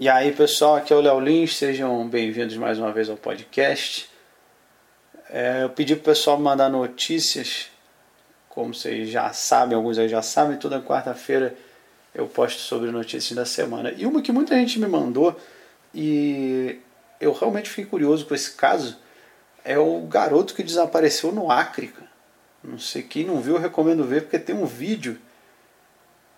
E aí, pessoal, aqui é o Léo Lins, sejam bem-vindos mais uma vez ao podcast. É, eu pedi para o pessoal mandar notícias, como vocês já sabem, alguns aí já sabem, toda quarta-feira eu posto sobre notícias da semana. E uma que muita gente me mandou, e eu realmente fiquei curioso com esse caso, é o garoto que desapareceu no Acre. Não sei quem não viu, eu recomendo ver, porque tem um vídeo.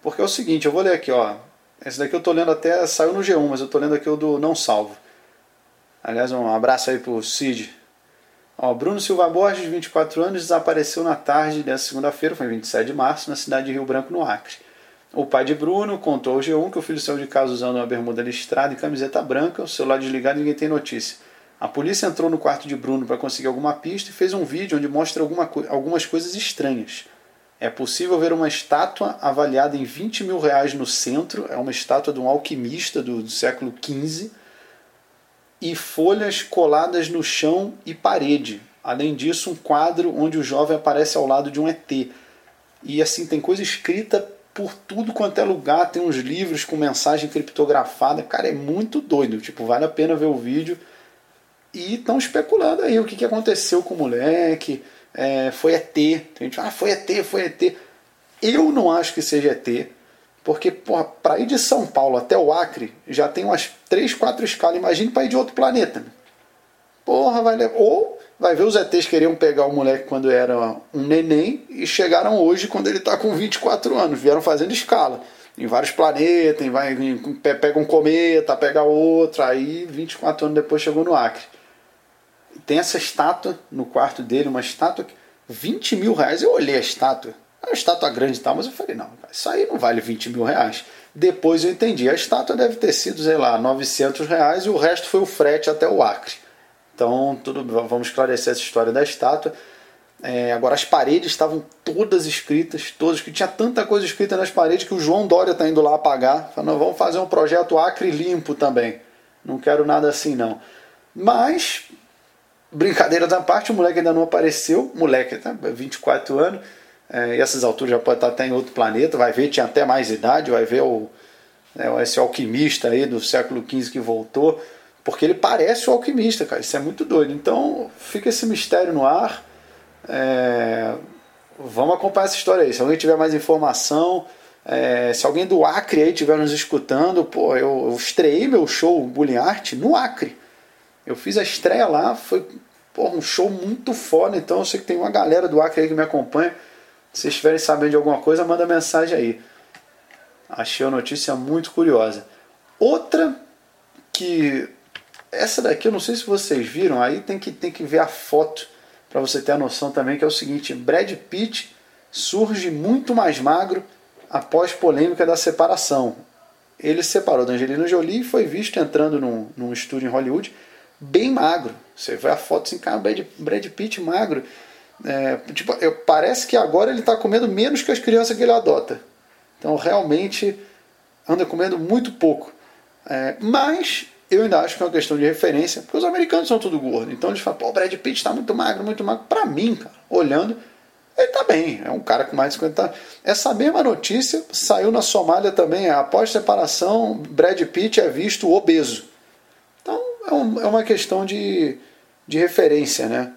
Porque é o seguinte, eu vou ler aqui, ó. Esse daqui eu tô lendo até, saiu no G1, mas eu tô lendo aqui o do Não Salvo. Aliás, um abraço aí pro Cid. Ó, Bruno Silva Borges, 24 anos, desapareceu na tarde dessa segunda-feira, foi 27 de março, na cidade de Rio Branco, no Acre. O pai de Bruno contou ao G1 que o filho saiu de casa usando uma bermuda listrada e camiseta branca, o celular desligado e ninguém tem notícia. A polícia entrou no quarto de Bruno para conseguir alguma pista e fez um vídeo onde mostra alguma, algumas coisas estranhas. É possível ver uma estátua avaliada em 20 mil reais no centro, é uma estátua de um alquimista do, do século XV, e folhas coladas no chão e parede. Além disso, um quadro onde o jovem aparece ao lado de um ET. E assim, tem coisa escrita por tudo quanto é lugar, tem uns livros com mensagem criptografada. Cara, é muito doido. Tipo, vale a pena ver o vídeo. E estão especulando aí o que, que aconteceu com o moleque é, foi ET. Tem gente fala, ah, foi ET, foi ET. Eu não acho que seja ET, porque para ir de São Paulo até o Acre já tem umas 3, 4 escalas. Imagine para ir de outro planeta. Porra, vai levar. Ou vai ver os ETs queriam pegar o moleque quando era um neném e chegaram hoje quando ele está com 24 anos. Vieram fazendo escala em vários planetas, vai, pega um cometa, pega outro, aí 24 anos depois chegou no Acre tem essa estátua no quarto dele, uma estátua que 20 mil reais. Eu olhei a estátua, é uma estátua grande e tal, mas eu falei, não, isso aí não vale 20 mil reais. Depois eu entendi, a estátua deve ter sido, sei lá, 900 reais e o resto foi o frete até o Acre. Então, tudo, vamos esclarecer essa história da estátua. É, agora, as paredes estavam todas escritas, todas, que tinha tanta coisa escrita nas paredes que o João Dória está indo lá apagar. Falando, vamos fazer um projeto Acre limpo também. Não quero nada assim, não. Mas Brincadeira da parte, o moleque ainda não apareceu. Moleque, tá? 24 anos. É, e essas alturas já pode estar até em outro planeta. Vai ver, tinha até mais idade. Vai ver o, né, esse alquimista aí do século XV que voltou. Porque ele parece o alquimista, cara. Isso é muito doido. Então fica esse mistério no ar. É, vamos acompanhar essa história aí. Se alguém tiver mais informação, é, se alguém do Acre aí estiver nos escutando, pô, eu, eu estreiei meu show Bullying Art no Acre. Eu fiz a estreia lá, foi porra, um show muito foda, então eu sei que tem uma galera do Acre aí que me acompanha. Se vocês estiverem sabendo de alguma coisa, manda mensagem aí. Achei a notícia muito curiosa. Outra que. Essa daqui eu não sei se vocês viram, aí tem que, tem que ver a foto para você ter a noção também, que é o seguinte: Brad Pitt surge muito mais magro após polêmica da separação. Ele se separou da Angelina Jolie e foi visto entrando num, num estúdio em Hollywood bem magro. Você vê a foto assim, cara, Brad, Brad Pitt magro. É, tipo, eu, parece que agora ele está comendo menos que as crianças que ele adota. Então realmente anda comendo muito pouco. É, mas eu ainda acho que é uma questão de referência, porque os americanos são tudo gordo. Então eles falam, pô, o Brad Pitt está muito magro, muito magro. Para mim, cara, olhando, ele está bem. É um cara com mais de 50 anos. Essa mesma notícia saiu na Somália também. Após separação, Brad Pitt é visto obeso. É, um, é uma questão de, de referência, né?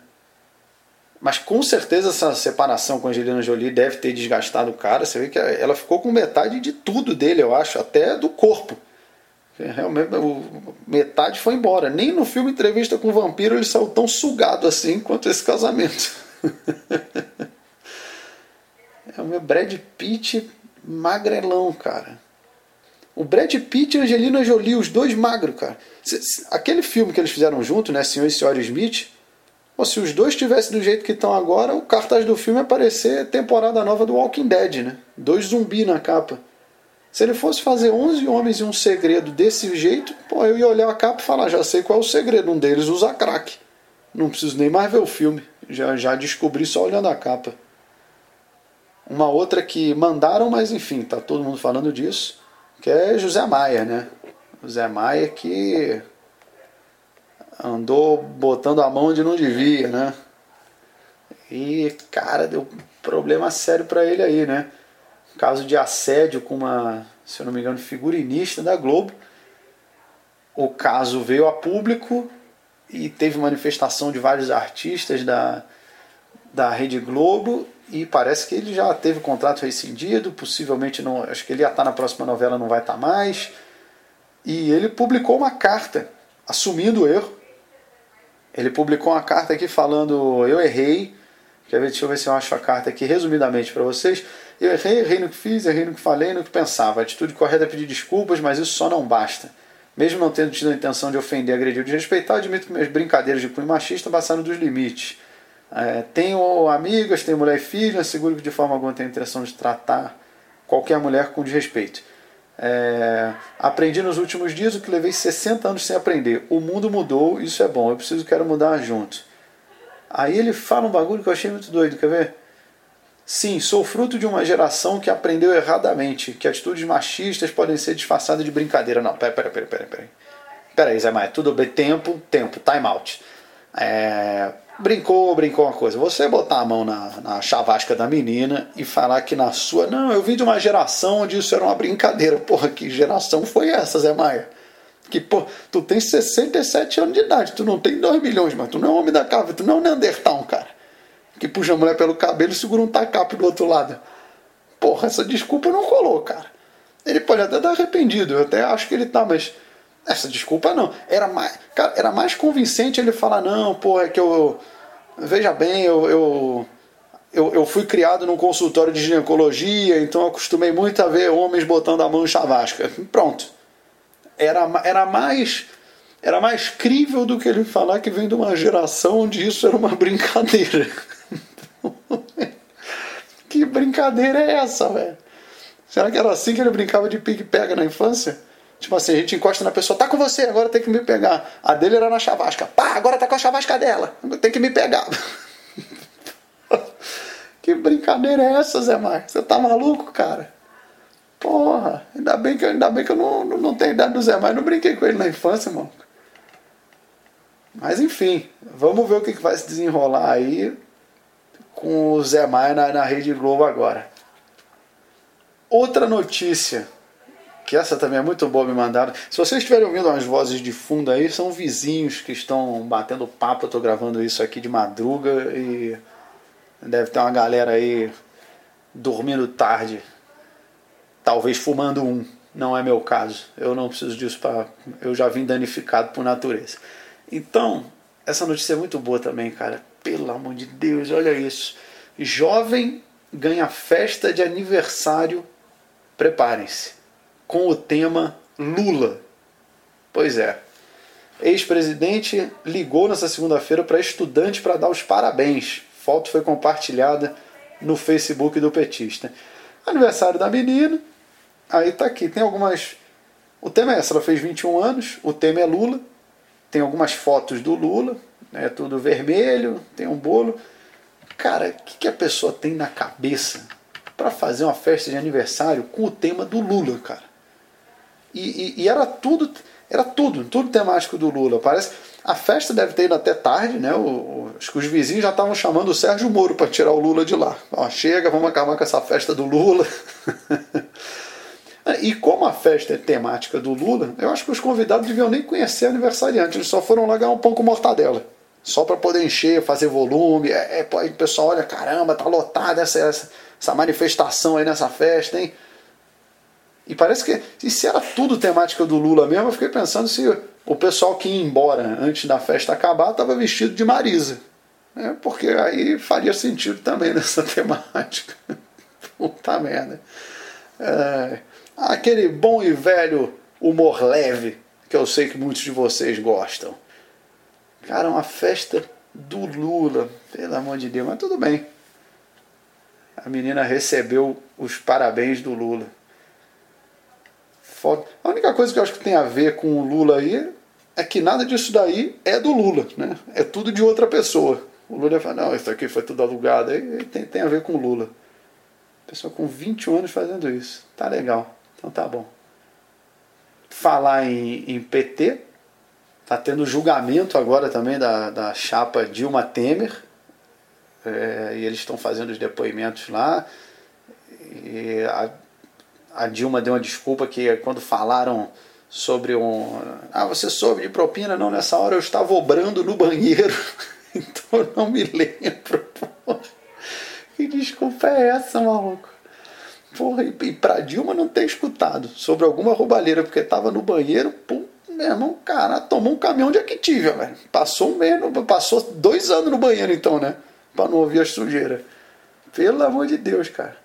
Mas com certeza essa separação com a Angelina Jolie deve ter desgastado o cara. Você vê que ela ficou com metade de tudo dele, eu acho, até do corpo. Realmente, metade foi embora. Nem no filme Entrevista com o Vampiro ele saiu tão sugado assim quanto esse casamento. é o meu Brad Pitt magrelão, cara. O Brad Pitt e Angelina Jolie, os dois magros, cara. Aquele filme que eles fizeram junto, né, Senhor e Senhora Smith, pô, se os dois estivessem do jeito que estão agora, o cartaz do filme ia parecer temporada nova do Walking Dead, né? Dois zumbi na capa. Se ele fosse fazer 11 homens e um segredo desse jeito, pô, eu ia olhar a capa e falar, já sei qual é o segredo, um deles usa crack. Não preciso nem mais ver o filme, já, já descobri só olhando a capa. Uma outra que mandaram, mas enfim, tá todo mundo falando disso que é José Maia, né? José Maia que andou botando a mão onde não devia, né? E, cara, deu problema sério para ele aí, né? Caso de assédio com uma, se eu não me engano, figurinista da Globo. o caso veio a público e teve manifestação de vários artistas da, da Rede Globo e parece que ele já teve o contrato rescindido, possivelmente não, acho que ele ia estar na próxima novela, não vai estar mais. E ele publicou uma carta assumindo o erro. Ele publicou uma carta aqui falando: Eu errei. Quer ver? Deixa eu ver se eu acho a carta aqui resumidamente para vocês. Eu errei, errei no que fiz, errei no que falei, no que pensava. A atitude correta é pedir desculpas, mas isso só não basta. Mesmo não tendo tido a intenção de ofender, agredir ou desrespeitar, admito que minhas brincadeiras de cunho machista passaram dos limites. É, tenho amigas, tenho mulher e filha, asseguro que de forma alguma tenho a intenção de tratar qualquer mulher com desrespeito. É, aprendi nos últimos dias o que levei 60 anos sem aprender. O mundo mudou, isso é bom, eu preciso, quero mudar junto. Aí ele fala um bagulho que eu achei muito doido, quer ver? Sim, sou fruto de uma geração que aprendeu erradamente que atitudes machistas podem ser disfarçadas de brincadeira. Não, pera, pera, pera, pera. Pera, pera aí, Zé Maia, tudo bem, tempo, tempo, time out. É, brincou, brincou uma coisa. Você botar a mão na, na chavasca da menina e falar que na sua. Não, eu vim de uma geração onde isso era uma brincadeira. Porra, que geração foi essa, Zé Maia? Que, pô, tu tem 67 anos de idade, tu não tem 2 milhões, mas tu não é homem da cave, tu não é um Neandertal, cara que puxa a mulher pelo cabelo e segura um tacape do outro lado. Porra, essa desculpa não colou, cara. Ele pode até estar arrependido, eu até acho que ele tá, mas essa desculpa não. Era mais, cara, era mais convincente ele falar, não, porra, é que eu. Veja bem, eu, eu, eu, eu fui criado num consultório de ginecologia, então acostumei muito a ver homens botando a mão em chavasca. Pronto. Era, era mais era mais crível do que ele falar que vem de uma geração onde isso era uma brincadeira. que brincadeira é essa, velho? Será que era assim que ele brincava de pique-pega na infância? Tipo assim, a gente encosta na pessoa, tá com você, agora tem que me pegar. A dele era na chavasca. Pá, agora tá com a chavasca dela. Tem que me pegar. que brincadeira é essa, Zé Marcos? Você tá maluco, cara? Porra, ainda bem que, ainda bem que eu não, não, não tenho idade do Zé Marcos. Não brinquei com ele na infância, mano. Mas enfim, vamos ver o que vai se desenrolar aí com o Zé Maia na, na Rede Globo agora. Outra notícia, que essa também é muito boa, me mandaram. Se vocês estiverem ouvindo umas vozes de fundo aí, são vizinhos que estão batendo papo. Eu estou gravando isso aqui de madruga e deve ter uma galera aí dormindo tarde, talvez fumando um. Não é meu caso. Eu não preciso disso para. Eu já vim danificado por natureza. Então, essa notícia é muito boa também, cara. Pelo amor de Deus, olha isso. Jovem ganha festa de aniversário, preparem-se, com o tema Lula. Pois é. Ex-presidente ligou nessa segunda-feira para estudante para dar os parabéns. Foto foi compartilhada no Facebook do petista. Aniversário da menina. Aí tá aqui, tem algumas. O tema é essa, ela fez 21 anos, o tema é Lula. Tem algumas fotos do Lula, é tudo vermelho, tem um bolo. Cara, o que, que a pessoa tem na cabeça para fazer uma festa de aniversário com o tema do Lula, cara? E, e, e, era tudo, era tudo, tudo temático do Lula. Parece a festa deve ter ido até tarde, né? O, o, acho que os vizinhos já estavam chamando o Sérgio Moro para tirar o Lula de lá. Ó, chega, vamos acabar com essa festa do Lula. E como a festa é temática do Lula, eu acho que os convidados deviam nem conhecer aniversariante, eles só foram lá ganhar um pão com mortadela só para poder encher, fazer volume. É, é, o pessoal olha, caramba, tá lotada essa, essa, essa, manifestação aí nessa festa, hein? E parece que, e se era tudo temática do Lula mesmo, eu fiquei pensando se o pessoal que ia embora antes da festa acabar estava vestido de Marisa. É, porque aí faria sentido também nessa temática. Puta merda. É, aquele bom e velho humor leve que eu sei que muitos de vocês gostam. Cara, uma festa do Lula, pelo amor de Deus, mas tudo bem. A menina recebeu os parabéns do Lula. A única coisa que eu acho que tem a ver com o Lula aí é que nada disso daí é do Lula, né? É tudo de outra pessoa. O Lula fala, não, isso aqui foi tudo alugado. Aí tem, tem a ver com o Lula. Pessoa com 21 anos fazendo isso. Tá legal. Então tá bom. Falar em, em PT, Está tendo julgamento agora também da, da chapa Dilma Temer. É, e eles estão fazendo os depoimentos lá. E a, a Dilma deu uma desculpa que quando falaram sobre um. Ah, você soube de propina? Não, nessa hora eu estava obrando no banheiro, então eu não me lembro. Porra. Que desculpa é essa, maluco? Porra, e, e pra Dilma não ter escutado sobre alguma roubalheira, porque estava no banheiro, pum, meu irmão, cara, tomou um caminhão de Activia, velho. Passou um mês, passou dois anos no banheiro então, né? Pra não ouvir as sujeiras. Pelo amor de Deus, cara.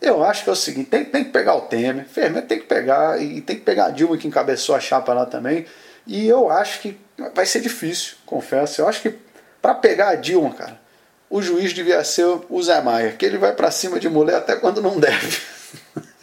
Eu acho que é o seguinte, tem, tem que pegar o Temer, Fermento tem que pegar, e tem que pegar a Dilma que encabeçou a chapa lá também. E eu acho que vai ser difícil, confesso. Eu acho que para pegar a Dilma, cara, o juiz devia ser o Zé Maia, que ele vai para cima de mulher até quando não deve.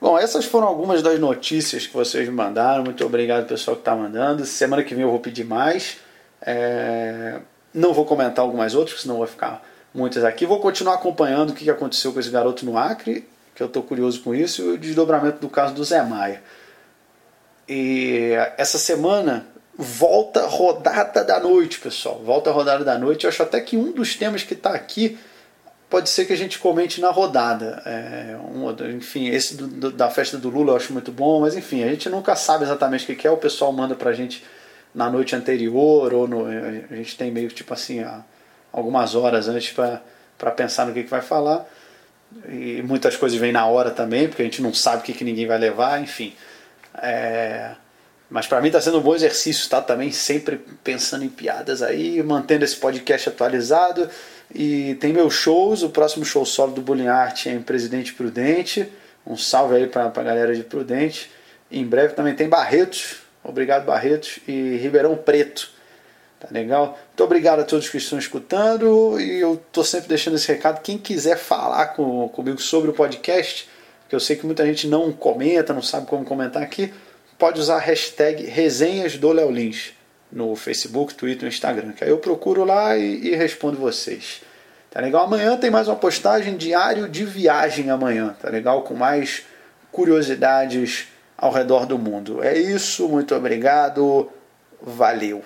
Bom, essas foram algumas das notícias que vocês me mandaram. Muito obrigado, pessoal que está mandando. Semana que vem eu vou pedir mais. É... Não vou comentar algumas outras, senão vai ficar muitas aqui. Vou continuar acompanhando o que aconteceu com esse garoto no Acre, que eu estou curioso com isso, e o desdobramento do caso do Zé Maia. E essa semana volta rodada da noite, pessoal. Volta a rodada da noite. Eu acho até que um dos temas que está aqui pode ser que a gente comente na rodada. É, um, enfim, esse do, do, da festa do Lula eu acho muito bom, mas enfim, a gente nunca sabe exatamente o que é. O pessoal manda pra gente na noite anterior, ou no, a gente tem meio tipo assim, algumas horas antes para pensar no que, que vai falar. E muitas coisas vêm na hora também, porque a gente não sabe o que, que ninguém vai levar, enfim. É, mas para mim está sendo um bom exercício, tá? Também sempre pensando em piadas aí, mantendo esse podcast atualizado. E tem meus shows, o próximo show solo do Bullying Art é em Presidente Prudente. Um salve aí para a galera de Prudente. em breve também tem Barretos, obrigado Barretos, e Ribeirão Preto. Tá legal? Muito obrigado a todos que estão escutando e eu tô sempre deixando esse recado. Quem quiser falar com, comigo sobre o podcast, que eu sei que muita gente não comenta, não sabe como comentar aqui, pode usar a hashtag resenhas do Léo Lins no Facebook, Twitter, Instagram. Que aí eu procuro lá e, e, respondo vocês. Tá legal? Amanhã tem mais uma postagem diário de viagem amanhã, tá legal? Com mais curiosidades ao redor do mundo. É isso, muito obrigado, valeu.